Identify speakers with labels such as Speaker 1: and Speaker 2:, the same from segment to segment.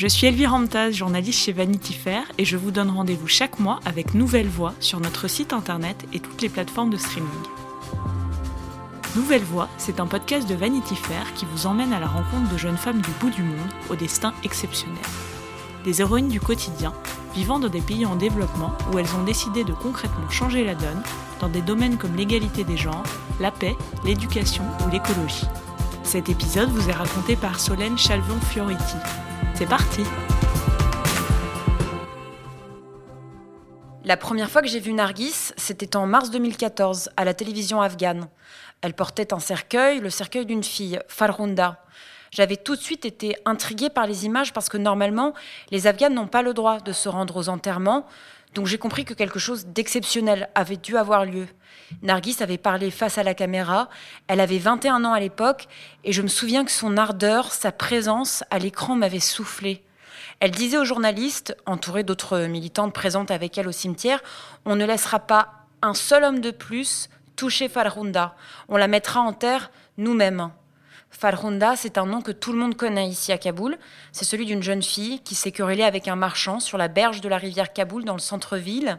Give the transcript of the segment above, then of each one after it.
Speaker 1: Je suis Elvire Ramtaz, journaliste chez Vanity Fair, et je vous donne rendez-vous chaque mois avec Nouvelle Voix sur notre site internet et toutes les plateformes de streaming. Nouvelle Voix, c'est un podcast de Vanity Fair qui vous emmène à la rencontre de jeunes femmes du bout du monde au destin exceptionnel. Des héroïnes du quotidien, vivant dans des pays en développement où elles ont décidé de concrètement changer la donne dans des domaines comme l'égalité des genres, la paix, l'éducation ou l'écologie. Cet épisode vous est raconté par Solène Chalvon-Fioriti, c'est parti
Speaker 2: La première fois que j'ai vu Nargis, c'était en mars 2014, à la télévision afghane. Elle portait un cercueil, le cercueil d'une fille, Farhunda. J'avais tout de suite été intriguée par les images parce que normalement, les Afghanes n'ont pas le droit de se rendre aux enterrements. Donc j'ai compris que quelque chose d'exceptionnel avait dû avoir lieu. Nargis avait parlé face à la caméra, elle avait 21 ans à l'époque, et je me souviens que son ardeur, sa présence à l'écran m'avait soufflé. Elle disait aux journalistes, entourée d'autres militantes présentes avec elle au cimetière, on ne laissera pas un seul homme de plus toucher Farhunda, on la mettra en terre nous-mêmes. Farhunda, c'est un nom que tout le monde connaît ici à Kaboul. C'est celui d'une jeune fille qui s'est querellée avec un marchand sur la berge de la rivière Kaboul dans le centre-ville.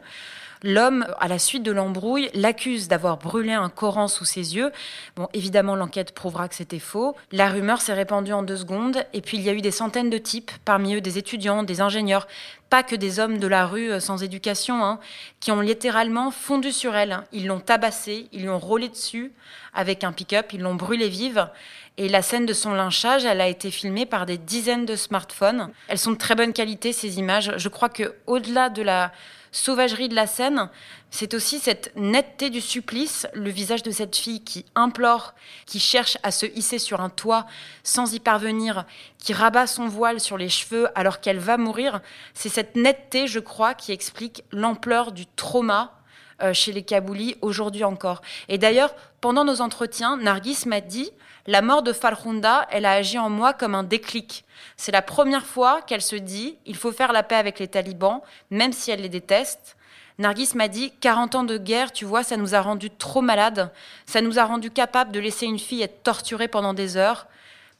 Speaker 2: L'homme, à la suite de l'embrouille, l'accuse d'avoir brûlé un Coran sous ses yeux. Bon, évidemment, l'enquête prouvera que c'était faux. La rumeur s'est répandue en deux secondes, et puis il y a eu des centaines de types, parmi eux des étudiants, des ingénieurs, pas que des hommes de la rue euh, sans éducation, hein, qui ont littéralement fondu sur elle. Ils l'ont tabassée, ils lui ont roulé dessus avec un pick-up, ils l'ont brûlée vive. Et la scène de son lynchage, elle a été filmée par des dizaines de smartphones. Elles sont de très bonne qualité, ces images. Je crois que au-delà de la sauvagerie de la scène, c'est aussi cette netteté du supplice, le visage de cette fille qui implore, qui cherche à se hisser sur un toit sans y parvenir, qui rabat son voile sur les cheveux alors qu'elle va mourir. C'est cette netteté, je crois, qui explique l'ampleur du trauma euh, chez les Kaboulis aujourd'hui encore. Et d'ailleurs, pendant nos entretiens, Nargis m'a dit la mort de Farhunda, elle a agi en moi comme un déclic. C'est la première fois qu'elle se dit il faut faire la paix avec les talibans, même si elle les déteste. Nargis m'a dit 40 ans de guerre, tu vois, ça nous a rendu trop malades. Ça nous a rendu capables de laisser une fille être torturée pendant des heures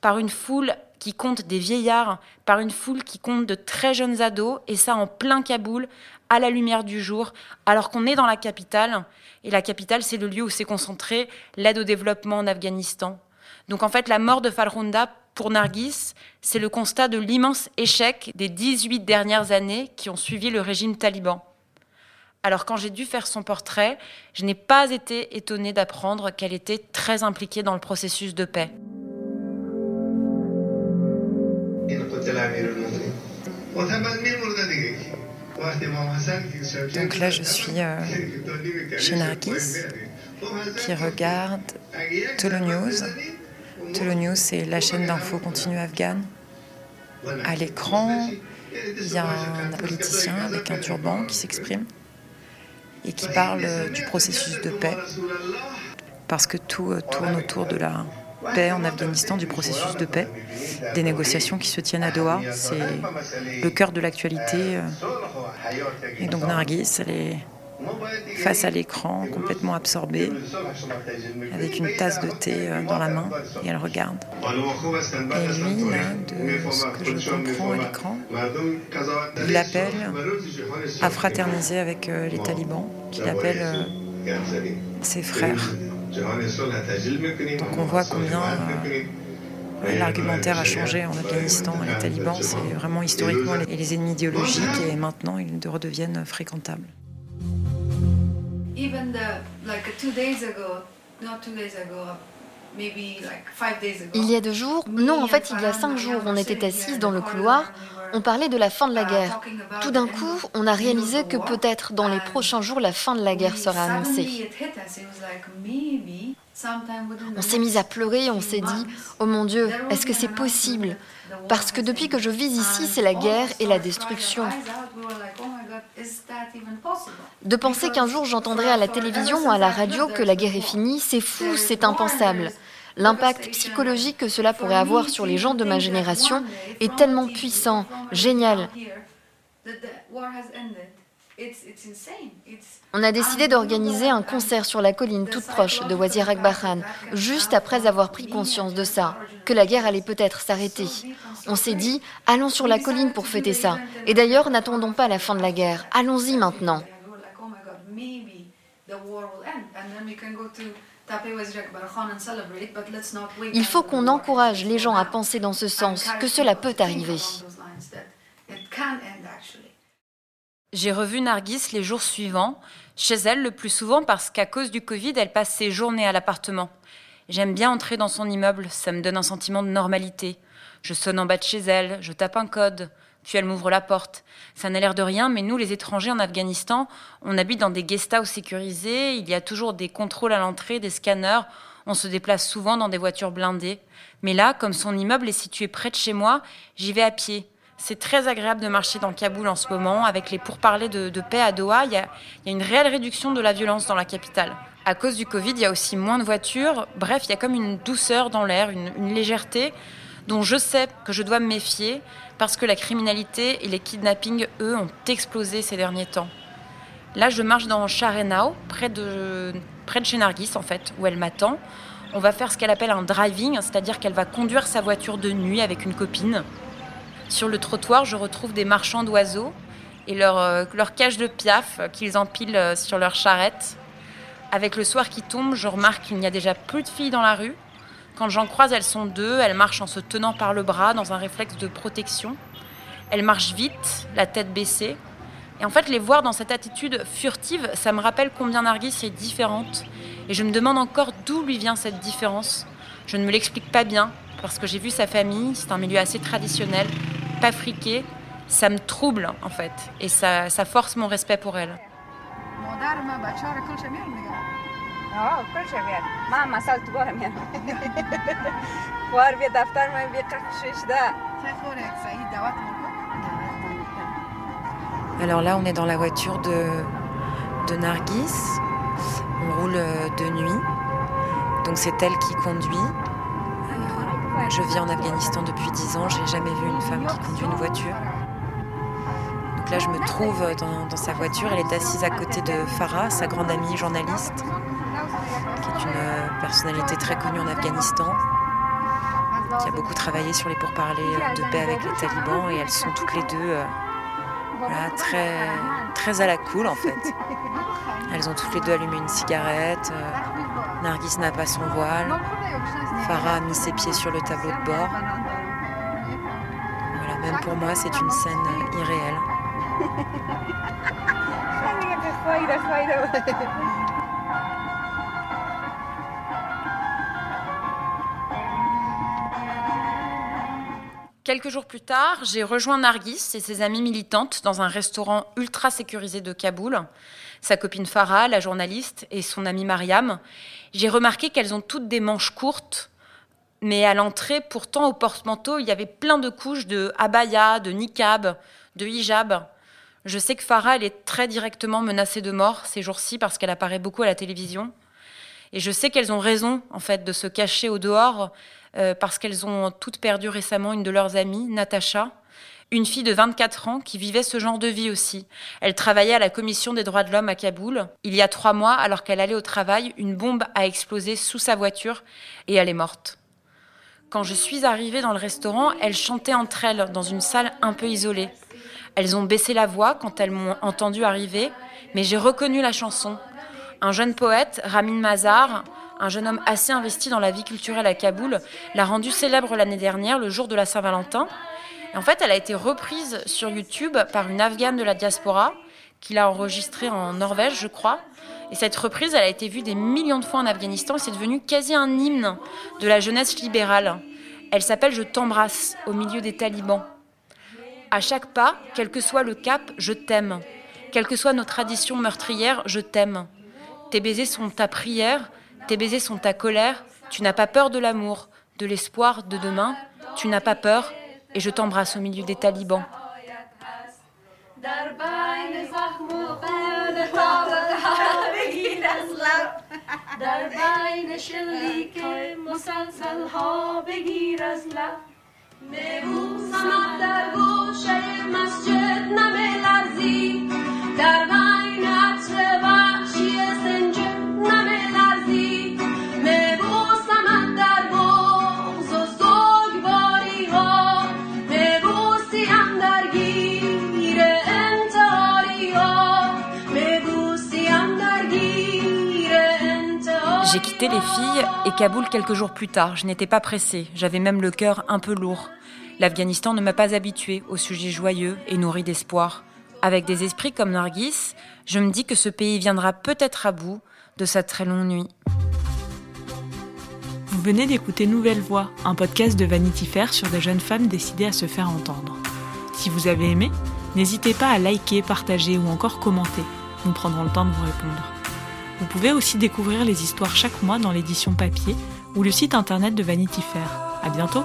Speaker 2: par une foule qui compte des vieillards, par une foule qui compte de très jeunes ados, et ça en plein Kaboul, à la lumière du jour, alors qu'on est dans la capitale. Et la capitale, c'est le lieu où s'est concentrée l'aide au développement en Afghanistan. Donc en fait, la mort de Falrunda pour Nargis, c'est le constat de l'immense échec des 18 dernières années qui ont suivi le régime taliban. Alors quand j'ai dû faire son portrait, je n'ai pas été étonnée d'apprendre qu'elle était très impliquée dans le processus de paix.
Speaker 3: Donc là, je suis euh, chez Nargis, qui regarde Tolo News. Tolo News, c'est la chaîne d'infos continue afghane. À l'écran, il y a un politicien avec un turban qui s'exprime et qui parle du processus de paix, parce que tout euh, tourne autour de la paix en Afghanistan, du processus de paix, des négociations qui se tiennent à Doha. C'est le cœur de l'actualité. Euh. Et donc Nargis, elle est face à l'écran, complètement absorbée, avec une tasse de thé euh, dans la main, et elle regarde. Et lui, de ce que je comprends à l'écran, il appelle à fraterniser avec euh, les talibans, qu'il appelle ses frères. Donc on voit combien euh, l'argumentaire a changé en Afghanistan. Les talibans, c'est vraiment historiquement les ennemis idéologiques et maintenant ils redeviennent fréquentables.
Speaker 4: Il y a deux jours, non, en fait, il y a cinq jours, on était assis dans le couloir, on parlait de la fin de la guerre. Tout d'un coup, on a réalisé que peut-être dans les prochains jours, la fin de la guerre sera annoncée. On s'est mis à pleurer, on s'est dit, oh mon Dieu, est-ce que c'est possible? Parce que depuis que je vis ici, c'est la guerre et la destruction. De penser qu'un jour j'entendrai à la télévision ou à la radio que la guerre est finie, c'est fou, c'est impensable. L'impact psychologique que cela pourrait avoir sur les gens de ma génération est tellement puissant, génial. On a décidé d'organiser un concert sur la colline toute proche de Wazir Akbaran, juste après avoir pris conscience de ça, que la guerre allait peut-être s'arrêter. On s'est dit, allons sur la colline pour fêter ça. Et d'ailleurs, n'attendons pas la fin de la guerre. Allons-y maintenant. Il faut qu'on encourage les gens à penser dans ce sens, que cela peut arriver.
Speaker 2: J'ai revu Nargis les jours suivants, chez elle le plus souvent parce qu'à cause du Covid, elle passe ses journées à l'appartement. J'aime bien entrer dans son immeuble, ça me donne un sentiment de normalité. Je sonne en bas de chez elle, je tape un code, puis elle m'ouvre la porte. Ça n'a l'air de rien, mais nous, les étrangers en Afghanistan, on habite dans des guest sécurisés, il y a toujours des contrôles à l'entrée, des scanners, on se déplace souvent dans des voitures blindées. Mais là, comme son immeuble est situé près de chez moi, j'y vais à pied. C'est très agréable de marcher dans Kaboul en ce moment. Avec les pourparlers de, paix à Doha, il y, a, une réelle réduction de la violence dans la capitale. À cause du Covid, il y a aussi moins de voitures. Bref, il y a comme une douceur dans l'air, une, légèreté dont je sais que je dois me méfier parce que la criminalité et les kidnappings, eux, ont explosé ces derniers temps. Là, je marche dans Charenau, près de, près de chez Nargis, en fait, où elle m'attend. On va faire ce qu'elle appelle un driving, c'est-à-dire qu'elle va conduire sa voiture de nuit avec une copine. Sur le trottoir, je retrouve des marchands d'oiseaux et leur, euh, leur cage de piaf qu'ils empilent euh, sur leur charrette. Avec le soir qui tombe, je remarque qu'il n'y a déjà plus de filles dans la rue. Quand j'en croise, elles sont deux. Elles marchent en se tenant par le bras dans un réflexe de protection. Elles marchent vite, la tête baissée. Et en fait, les voir dans cette attitude furtive, ça me rappelle combien Nargis est différente. Et je me demande encore d'où lui vient cette différence. Je ne me l'explique pas bien, parce que j'ai vu sa famille, c'est un milieu assez traditionnel, pas friqué, ça me trouble en fait, et ça, force mon respect pour elle.
Speaker 3: Alors là, on est dans la voiture de, de Nargis. On roule de nuit. Donc c'est elle qui conduit. Je vis en Afghanistan depuis 10 ans, j'ai jamais vu une femme qui conduit une voiture. Donc là, je me trouve dans, sa voiture. Elle est assise à côté de Farah, sa grande amie journaliste, qui est une personnalité très connue en Afghanistan, qui a beaucoup travaillé sur les pourparlers de paix avec les talibans. Et elles sont toutes les deux euh, très, très à la cool, en fait. Elles ont toutes les deux allumé une cigarette. Euh, Nargis n'a pas son voile. Farah a mis ses pieds sur le tableau de bord. Voilà, même pour moi, c'est une scène irréelle.
Speaker 2: Quelques jours plus tard, j'ai rejoint Nargis et ses amies militantes dans un restaurant ultra sécurisé de Kaboul. Sa copine Farah, la journaliste, et son amie Mariam. J'ai remarqué qu'elles ont toutes des manches courtes, mais à l'entrée, pourtant, au porte-manteau, il y avait plein de couches de abaya, de niqab, de hijab. Je sais que Farah, elle est très directement menacée de mort ces jours-ci parce qu'elle apparaît beaucoup à la télévision. Et je sais qu'elles ont raison, en fait, de se cacher au dehors euh, parce qu'elles ont toutes perdu récemment une de leurs amies, Natacha, une fille de 24 ans qui vivait ce genre de vie aussi. Elle travaillait à la Commission des droits de l'homme à Kaboul. Il y a trois mois, alors qu'elle allait au travail, une bombe a explosé sous sa voiture et elle est morte. Quand je suis arrivée dans le restaurant, elles chantaient entre elles dans une salle un peu isolée. Elles ont baissé la voix quand elles m'ont entendue arriver, mais j'ai reconnu la chanson. Un jeune poète, Ramin Mazar, un jeune homme assez investi dans la vie culturelle à Kaboul, l'a rendue célèbre l'année dernière, le jour de la Saint-Valentin. En fait, elle a été reprise sur YouTube par une Afghane de la diaspora, qui l'a enregistrée en Norvège, je crois. Et cette reprise, elle a été vue des millions de fois en Afghanistan c'est devenu quasi un hymne de la jeunesse libérale. Elle s'appelle Je t'embrasse au milieu des talibans. À chaque pas, quel que soit le cap, je t'aime. Quelle que soit nos traditions meurtrières, je t'aime. Tes baisers sont ta prière, tes baisers sont ta colère. Tu n'as pas peur de l'amour, de l'espoir, de demain. Tu n'as pas peur et je t'embrasse au milieu des talibans. در بین شلیک مسلسل ها بگیر از لب. میبوسمت در گوشه مسجد نمی لرزی. در Les filles et Kaboul quelques jours plus tard. Je n'étais pas pressée, j'avais même le cœur un peu lourd. L'Afghanistan ne m'a pas habituée aux sujets joyeux et nourris d'espoir. Avec des esprits comme Nargis, je me dis que ce pays viendra peut-être à bout de sa très longue nuit.
Speaker 1: Vous venez d'écouter Nouvelle Voix, un podcast de Vanity Fair sur des jeunes femmes décidées à se faire entendre. Si vous avez aimé, n'hésitez pas à liker, partager ou encore commenter. Nous prendrons le temps de vous répondre. Vous pouvez aussi découvrir les histoires chaque mois dans l'édition papier ou le site internet de Vanity Fair. À bientôt!